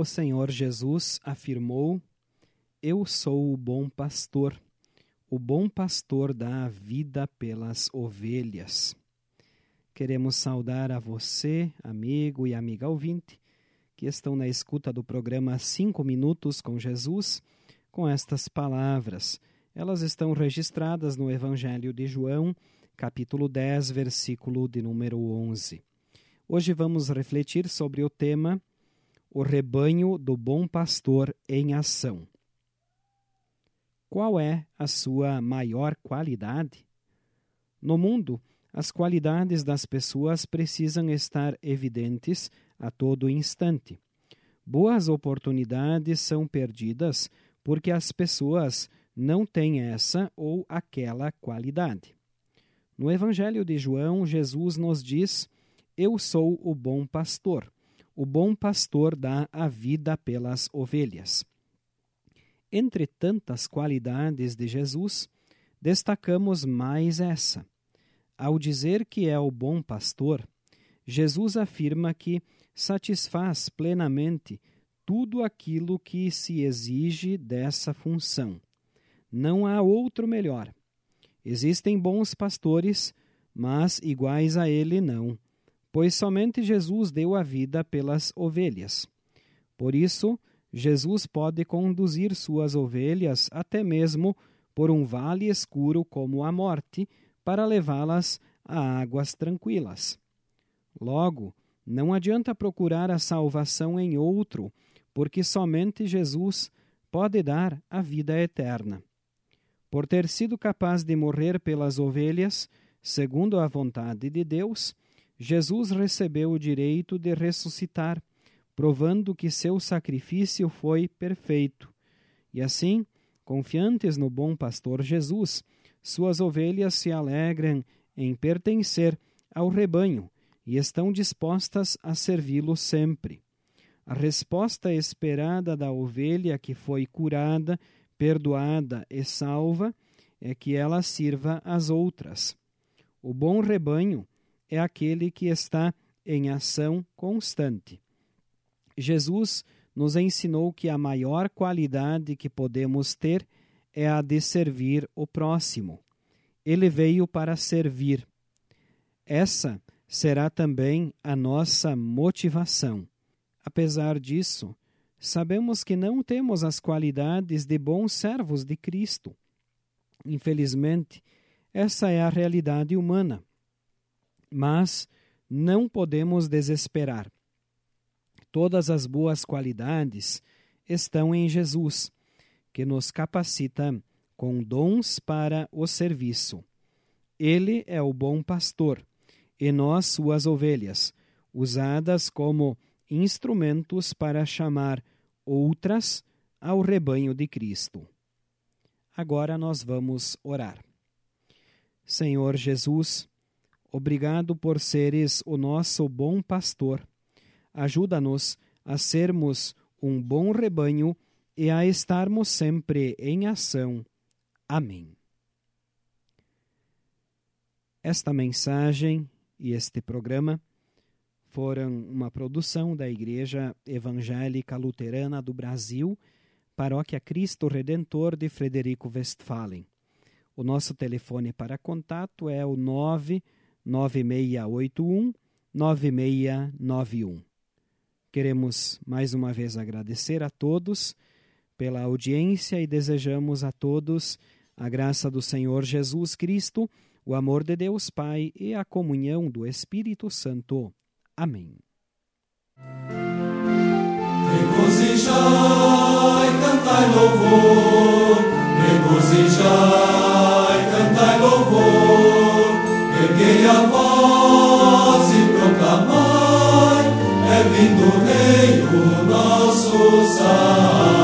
O Senhor Jesus afirmou: Eu sou o bom pastor. O bom pastor dá a vida pelas ovelhas. Queremos saudar a você, amigo e amiga ouvinte, que estão na escuta do programa Cinco Minutos com Jesus, com estas palavras. Elas estão registradas no Evangelho de João, capítulo 10, versículo de número 11. Hoje vamos refletir sobre o tema O rebanho do bom pastor em ação. Qual é a sua maior qualidade? No mundo, as qualidades das pessoas precisam estar evidentes a todo instante. Boas oportunidades são perdidas porque as pessoas não têm essa ou aquela qualidade. No Evangelho de João, Jesus nos diz: Eu sou o bom pastor. O bom pastor dá a vida pelas ovelhas. Entre tantas qualidades de Jesus, destacamos mais essa ao dizer que é o bom pastor, Jesus afirma que satisfaz plenamente tudo aquilo que se exige dessa função. Não há outro melhor. Existem bons pastores, mas iguais a ele não, pois somente Jesus deu a vida pelas ovelhas. Por isso, Jesus pode conduzir suas ovelhas até mesmo por um vale escuro como a morte, para levá-las a águas tranquilas. Logo, não adianta procurar a salvação em outro, porque somente Jesus pode dar a vida eterna. Por ter sido capaz de morrer pelas ovelhas, segundo a vontade de Deus, Jesus recebeu o direito de ressuscitar, provando que seu sacrifício foi perfeito. E assim, confiantes no bom pastor Jesus, suas ovelhas se alegram em pertencer ao rebanho e estão dispostas a servi-lo sempre. A resposta esperada da ovelha que foi curada, perdoada e salva é que ela sirva as outras. O bom rebanho é aquele que está em ação constante. Jesus nos ensinou que a maior qualidade que podemos ter é a de servir o próximo. Ele veio para servir. Essa será também a nossa motivação. Apesar disso, sabemos que não temos as qualidades de bons servos de Cristo. Infelizmente, essa é a realidade humana. Mas não podemos desesperar. Todas as boas qualidades estão em Jesus que nos capacita com dons para o serviço. Ele é o bom pastor, e nós suas ovelhas, usadas como instrumentos para chamar outras ao rebanho de Cristo. Agora nós vamos orar. Senhor Jesus, obrigado por seres o nosso bom pastor. Ajuda-nos a sermos um bom rebanho e a estarmos sempre em ação. Amém. Esta mensagem e este programa foram uma produção da Igreja Evangélica Luterana do Brasil, Paróquia Cristo Redentor de Frederico Westphalen. O nosso telefone para contato é o 99681 9691. Queremos mais uma vez agradecer a todos pela audiência e desejamos a todos a graça do Senhor Jesus Cristo, o amor de Deus Pai e a comunhão do Espírito Santo. Amém. Regozijai, cantai louvor, nosso Salvador.